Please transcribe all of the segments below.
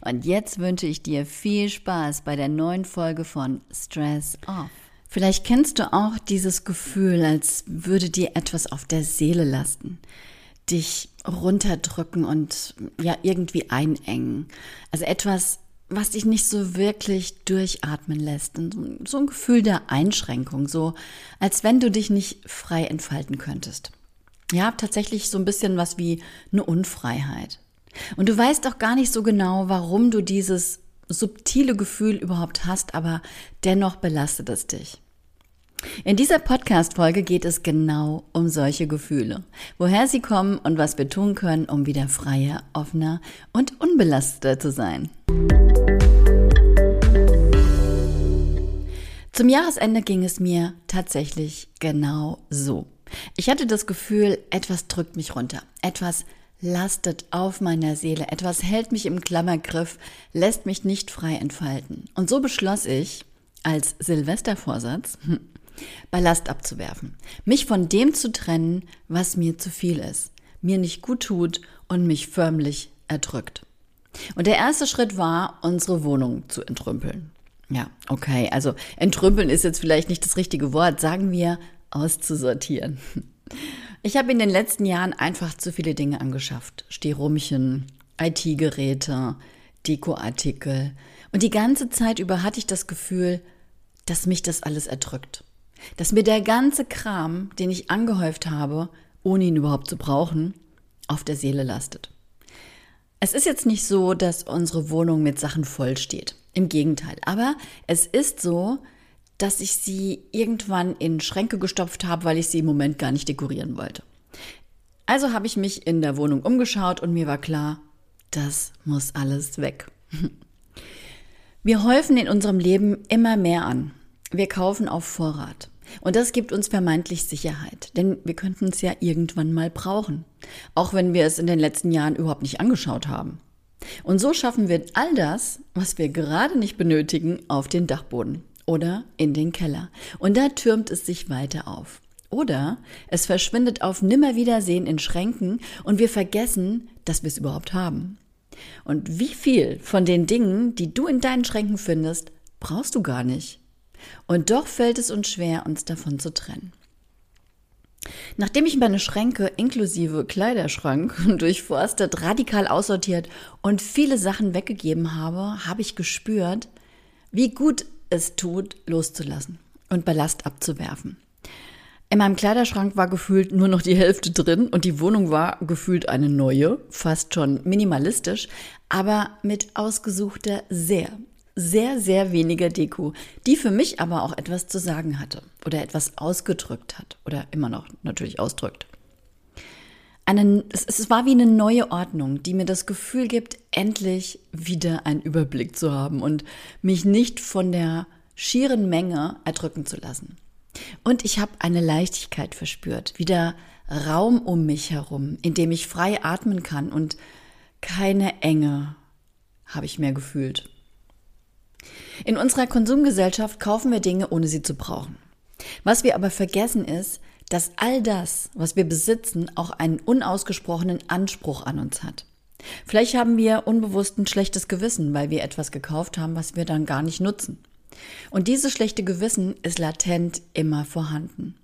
Und jetzt wünsche ich dir viel Spaß bei der neuen Folge von Stress Off. Vielleicht kennst du auch dieses Gefühl, als würde dir etwas auf der Seele lasten, dich runterdrücken und ja irgendwie einengen. Also etwas, was dich nicht so wirklich durchatmen lässt. Und so ein Gefühl der Einschränkung, so als wenn du dich nicht frei entfalten könntest. Ja, tatsächlich so ein bisschen was wie eine Unfreiheit. Und du weißt auch gar nicht so genau, warum du dieses subtile Gefühl überhaupt hast, aber dennoch belastet es dich. In dieser Podcast-Folge geht es genau um solche Gefühle, woher sie kommen und was wir tun können, um wieder freier, offener und unbelasteter zu sein. Zum Jahresende ging es mir tatsächlich genau so. Ich hatte das Gefühl, etwas drückt mich runter, etwas lastet auf meiner Seele, etwas hält mich im Klammergriff, lässt mich nicht frei entfalten. Und so beschloss ich, als Silvestervorsatz, Ballast abzuwerfen, mich von dem zu trennen, was mir zu viel ist, mir nicht gut tut und mich förmlich erdrückt. Und der erste Schritt war, unsere Wohnung zu entrümpeln. Ja, okay, also entrümpeln ist jetzt vielleicht nicht das richtige Wort, sagen wir auszusortieren. Ich habe in den letzten Jahren einfach zu viele Dinge angeschafft. Stehrumchen, IT-Geräte, Dekoartikel. Und die ganze Zeit über hatte ich das Gefühl, dass mich das alles erdrückt. Dass mir der ganze Kram, den ich angehäuft habe, ohne ihn überhaupt zu brauchen, auf der Seele lastet. Es ist jetzt nicht so, dass unsere Wohnung mit Sachen voll steht. Im Gegenteil. Aber es ist so, dass ich sie irgendwann in Schränke gestopft habe, weil ich sie im Moment gar nicht dekorieren wollte. Also habe ich mich in der Wohnung umgeschaut und mir war klar, das muss alles weg. Wir häufen in unserem Leben immer mehr an. Wir kaufen auf Vorrat. Und das gibt uns vermeintlich Sicherheit, denn wir könnten es ja irgendwann mal brauchen, auch wenn wir es in den letzten Jahren überhaupt nicht angeschaut haben. Und so schaffen wir all das, was wir gerade nicht benötigen, auf den Dachboden oder in den Keller. Und da türmt es sich weiter auf. Oder es verschwindet auf Nimmerwiedersehen in Schränken und wir vergessen, dass wir es überhaupt haben. Und wie viel von den Dingen, die du in deinen Schränken findest, brauchst du gar nicht. Und doch fällt es uns schwer, uns davon zu trennen. Nachdem ich meine Schränke inklusive Kleiderschrank durchforstet, radikal aussortiert und viele Sachen weggegeben habe, habe ich gespürt, wie gut es tut, loszulassen und Ballast abzuwerfen. In meinem Kleiderschrank war gefühlt nur noch die Hälfte drin und die Wohnung war gefühlt eine neue, fast schon minimalistisch, aber mit ausgesuchter sehr, sehr, sehr weniger Deko, die für mich aber auch etwas zu sagen hatte oder etwas ausgedrückt hat oder immer noch natürlich ausdrückt. Eine, es, es war wie eine neue Ordnung, die mir das Gefühl gibt, endlich wieder einen Überblick zu haben und mich nicht von der schieren Menge erdrücken zu lassen. Und ich habe eine Leichtigkeit verspürt, wieder Raum um mich herum, in dem ich frei atmen kann und keine Enge habe ich mehr gefühlt. In unserer Konsumgesellschaft kaufen wir Dinge, ohne sie zu brauchen. Was wir aber vergessen ist, dass all das, was wir besitzen, auch einen unausgesprochenen Anspruch an uns hat. Vielleicht haben wir unbewusst ein schlechtes Gewissen, weil wir etwas gekauft haben, was wir dann gar nicht nutzen. Und dieses schlechte Gewissen ist latent immer vorhanden.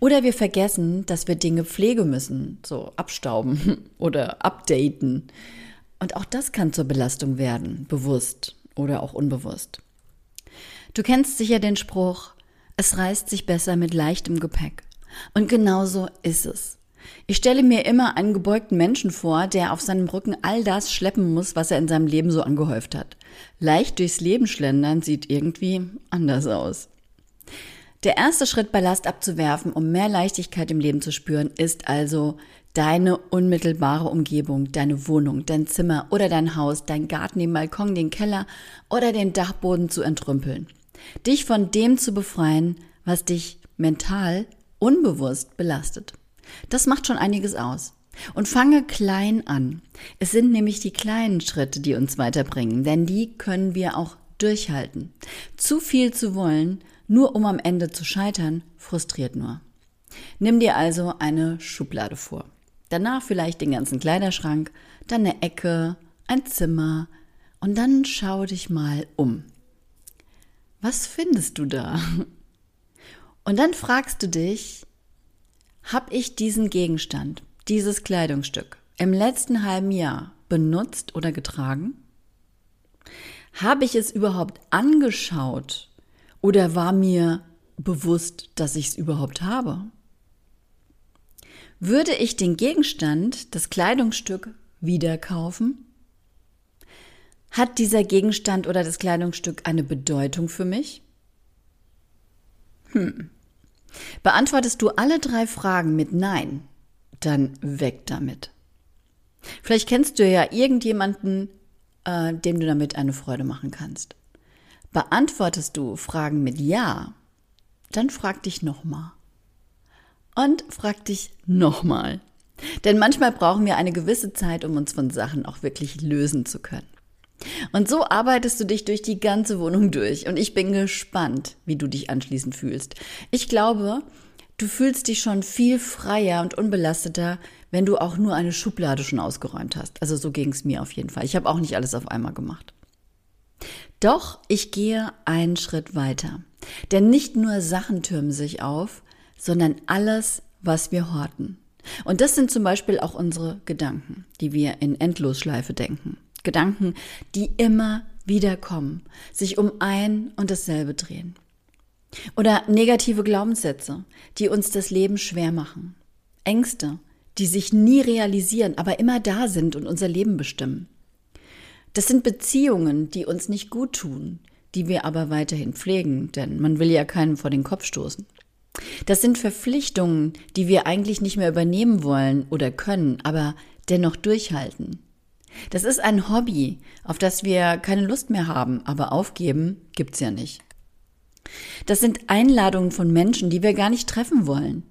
Oder wir vergessen, dass wir Dinge pflegen müssen, so abstauben oder updaten. Und auch das kann zur Belastung werden, bewusst oder auch unbewusst. Du kennst sicher den Spruch, es reißt sich besser mit leichtem Gepäck. Und genauso ist es. Ich stelle mir immer einen gebeugten Menschen vor, der auf seinem Rücken all das schleppen muss, was er in seinem Leben so angehäuft hat. Leicht durchs Leben schlendern sieht irgendwie anders aus. Der erste Schritt, Ballast abzuwerfen, um mehr Leichtigkeit im Leben zu spüren, ist also deine unmittelbare Umgebung, deine Wohnung, dein Zimmer oder dein Haus, dein Garten, den Balkon, den Keller oder den Dachboden zu entrümpeln. Dich von dem zu befreien, was dich mental unbewusst belastet. Das macht schon einiges aus. Und fange klein an. Es sind nämlich die kleinen Schritte, die uns weiterbringen, denn die können wir auch durchhalten. Zu viel zu wollen, nur um am Ende zu scheitern, frustriert nur. Nimm dir also eine Schublade vor. Danach vielleicht den ganzen Kleiderschrank, dann eine Ecke, ein Zimmer und dann schau dich mal um. Was findest du da? Und dann fragst du dich, habe ich diesen Gegenstand, dieses Kleidungsstück im letzten halben Jahr benutzt oder getragen? Habe ich es überhaupt angeschaut oder war mir bewusst, dass ich es überhaupt habe? Würde ich den Gegenstand, das Kleidungsstück, wieder kaufen? Hat dieser Gegenstand oder das Kleidungsstück eine Bedeutung für mich? Hm. Beantwortest du alle drei Fragen mit Nein, dann weg damit. Vielleicht kennst du ja irgendjemanden, äh, dem du damit eine Freude machen kannst. Beantwortest du Fragen mit Ja, dann frag dich nochmal. Und frag dich nochmal. Denn manchmal brauchen wir eine gewisse Zeit, um uns von Sachen auch wirklich lösen zu können. Und so arbeitest du dich durch die ganze Wohnung durch. Und ich bin gespannt, wie du dich anschließend fühlst. Ich glaube, du fühlst dich schon viel freier und unbelasteter, wenn du auch nur eine Schublade schon ausgeräumt hast. Also so ging es mir auf jeden Fall. Ich habe auch nicht alles auf einmal gemacht. Doch ich gehe einen Schritt weiter. Denn nicht nur Sachen türmen sich auf, sondern alles, was wir horten. Und das sind zum Beispiel auch unsere Gedanken, die wir in Endlosschleife denken. Gedanken, die immer wieder kommen, sich um ein und dasselbe drehen. Oder negative Glaubenssätze, die uns das Leben schwer machen. Ängste, die sich nie realisieren, aber immer da sind und unser Leben bestimmen. Das sind Beziehungen, die uns nicht gut tun, die wir aber weiterhin pflegen, denn man will ja keinen vor den Kopf stoßen. Das sind Verpflichtungen, die wir eigentlich nicht mehr übernehmen wollen oder können, aber dennoch durchhalten. Das ist ein Hobby, auf das wir keine Lust mehr haben, aber aufgeben gibt's ja nicht. Das sind Einladungen von Menschen, die wir gar nicht treffen wollen,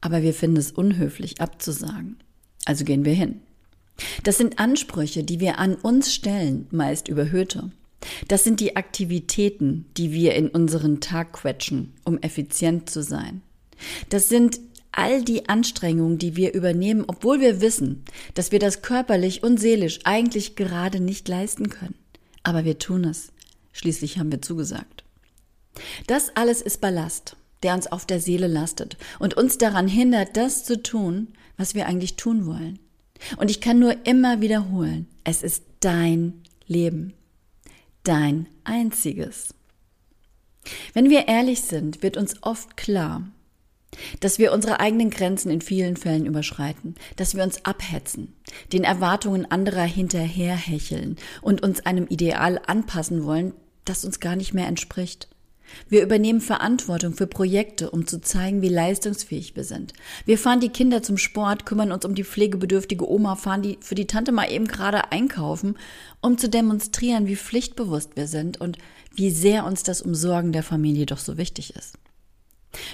aber wir finden es unhöflich abzusagen. Also gehen wir hin. Das sind Ansprüche, die wir an uns stellen, meist überhöhte. Das sind die Aktivitäten, die wir in unseren Tag quetschen, um effizient zu sein. Das sind all die Anstrengungen, die wir übernehmen, obwohl wir wissen, dass wir das körperlich und seelisch eigentlich gerade nicht leisten können. Aber wir tun es. Schließlich haben wir zugesagt. Das alles ist Ballast, der uns auf der Seele lastet und uns daran hindert, das zu tun, was wir eigentlich tun wollen. Und ich kann nur immer wiederholen, es ist dein Leben, dein einziges. Wenn wir ehrlich sind, wird uns oft klar, dass wir unsere eigenen Grenzen in vielen Fällen überschreiten, dass wir uns abhetzen, den Erwartungen anderer hinterherhecheln und uns einem Ideal anpassen wollen, das uns gar nicht mehr entspricht. Wir übernehmen Verantwortung für Projekte, um zu zeigen, wie leistungsfähig wir sind. Wir fahren die Kinder zum Sport, kümmern uns um die pflegebedürftige Oma, fahren die für die Tante mal eben gerade einkaufen, um zu demonstrieren, wie pflichtbewusst wir sind und wie sehr uns das Umsorgen der Familie doch so wichtig ist.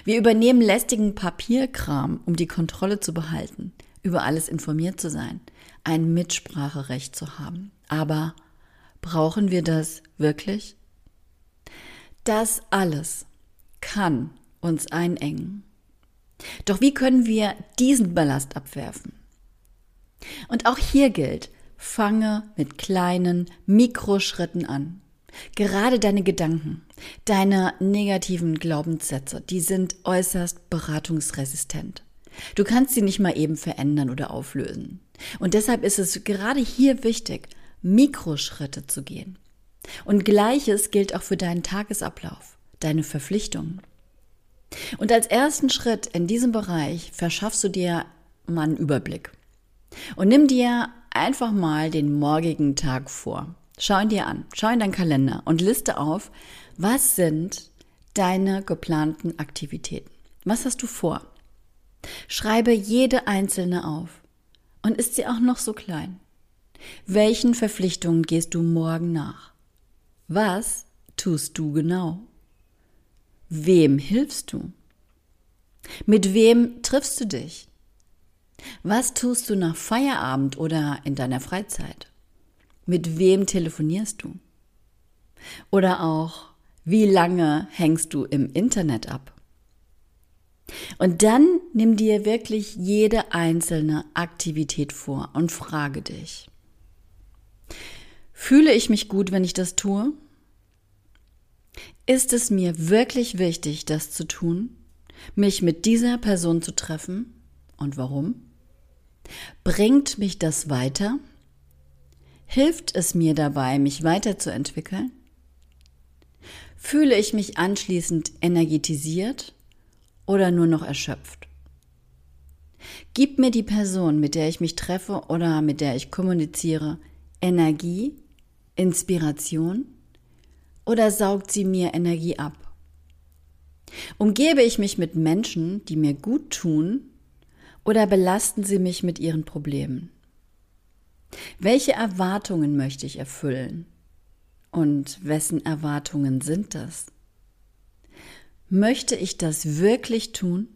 Wir übernehmen lästigen Papierkram, um die Kontrolle zu behalten, über alles informiert zu sein, ein Mitspracherecht zu haben. Aber brauchen wir das wirklich? Das alles kann uns einengen. Doch wie können wir diesen Ballast abwerfen? Und auch hier gilt, fange mit kleinen Mikroschritten an. Gerade deine Gedanken, deine negativen Glaubenssätze, die sind äußerst beratungsresistent. Du kannst sie nicht mal eben verändern oder auflösen. Und deshalb ist es gerade hier wichtig, Mikroschritte zu gehen. Und gleiches gilt auch für deinen Tagesablauf, deine Verpflichtungen. Und als ersten Schritt in diesem Bereich verschaffst du dir mal einen Überblick. Und nimm dir einfach mal den morgigen Tag vor. Schau ihn dir an, schau in deinen Kalender und liste auf, was sind deine geplanten Aktivitäten. Was hast du vor? Schreibe jede einzelne auf. Und ist sie auch noch so klein? Welchen Verpflichtungen gehst du morgen nach? Was tust du genau? Wem hilfst du? Mit wem triffst du dich? Was tust du nach Feierabend oder in deiner Freizeit? Mit wem telefonierst du? Oder auch, wie lange hängst du im Internet ab? Und dann nimm dir wirklich jede einzelne Aktivität vor und frage dich, fühle ich mich gut, wenn ich das tue? Ist es mir wirklich wichtig, das zu tun? Mich mit dieser Person zu treffen? Und warum? Bringt mich das weiter? Hilft es mir dabei, mich weiterzuentwickeln? Fühle ich mich anschließend energetisiert oder nur noch erschöpft? Gibt mir die Person, mit der ich mich treffe oder mit der ich kommuniziere, Energie, Inspiration oder saugt sie mir Energie ab? Umgebe ich mich mit Menschen, die mir gut tun oder belasten sie mich mit ihren Problemen? Welche Erwartungen möchte ich erfüllen? Und wessen Erwartungen sind das? Möchte ich das wirklich tun?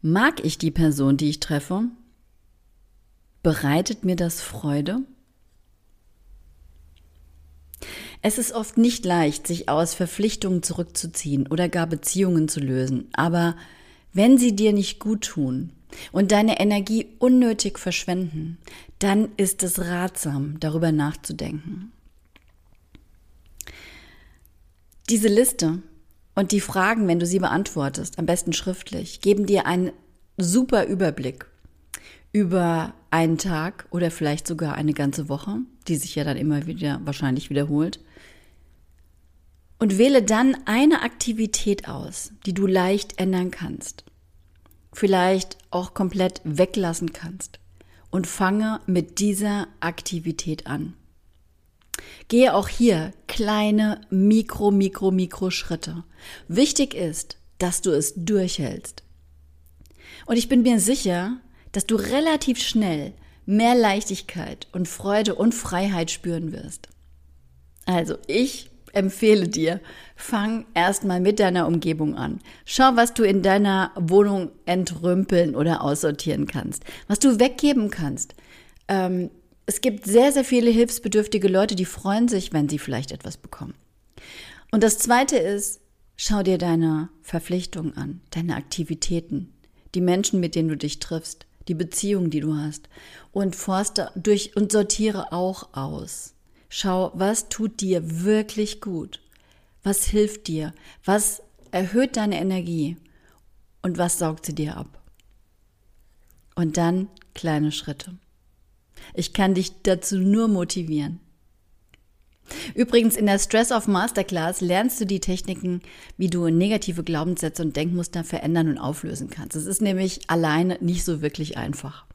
Mag ich die Person, die ich treffe? Bereitet mir das Freude? Es ist oft nicht leicht, sich aus Verpflichtungen zurückzuziehen oder gar Beziehungen zu lösen, aber wenn sie dir nicht gut tun und deine Energie unnötig verschwenden, dann ist es ratsam, darüber nachzudenken. Diese Liste und die Fragen, wenn du sie beantwortest, am besten schriftlich, geben dir einen super Überblick über einen Tag oder vielleicht sogar eine ganze Woche, die sich ja dann immer wieder wahrscheinlich wiederholt und wähle dann eine Aktivität aus, die du leicht ändern kannst. Vielleicht auch komplett weglassen kannst. Und fange mit dieser Aktivität an. Gehe auch hier kleine Mikro, Mikro, Mikro Schritte. Wichtig ist, dass du es durchhältst. Und ich bin mir sicher, dass du relativ schnell mehr Leichtigkeit und Freude und Freiheit spüren wirst. Also ich empfehle dir, fang erstmal mit deiner Umgebung an. Schau, was du in deiner Wohnung entrümpeln oder aussortieren kannst, was du weggeben kannst. Ähm, es gibt sehr, sehr viele hilfsbedürftige Leute, die freuen sich, wenn sie vielleicht etwas bekommen. Und das Zweite ist, schau dir deine Verpflichtungen an, deine Aktivitäten, die Menschen, mit denen du dich triffst, die Beziehungen, die du hast und forste durch und sortiere auch aus. Schau, was tut dir wirklich gut? Was hilft dir? Was erhöht deine Energie? Und was saugt sie dir ab? Und dann kleine Schritte. Ich kann dich dazu nur motivieren. Übrigens, in der Stress of Masterclass lernst du die Techniken, wie du negative Glaubenssätze und Denkmuster verändern und auflösen kannst. Es ist nämlich alleine nicht so wirklich einfach.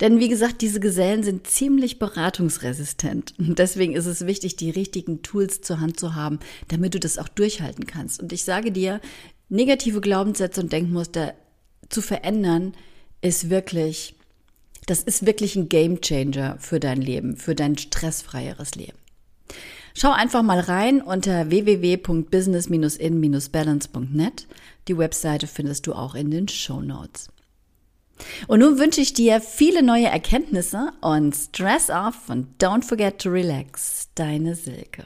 Denn wie gesagt, diese Gesellen sind ziemlich beratungsresistent. Und deswegen ist es wichtig, die richtigen Tools zur Hand zu haben, damit du das auch durchhalten kannst. Und ich sage dir, negative Glaubenssätze und Denkmuster zu verändern, ist wirklich, das ist wirklich ein Gamechanger für dein Leben, für dein stressfreieres Leben. Schau einfach mal rein unter www.business-in-balance.net. Die Webseite findest du auch in den Show Notes. Und nun wünsche ich dir viele neue Erkenntnisse und Stress off und don't forget to relax. Deine Silke.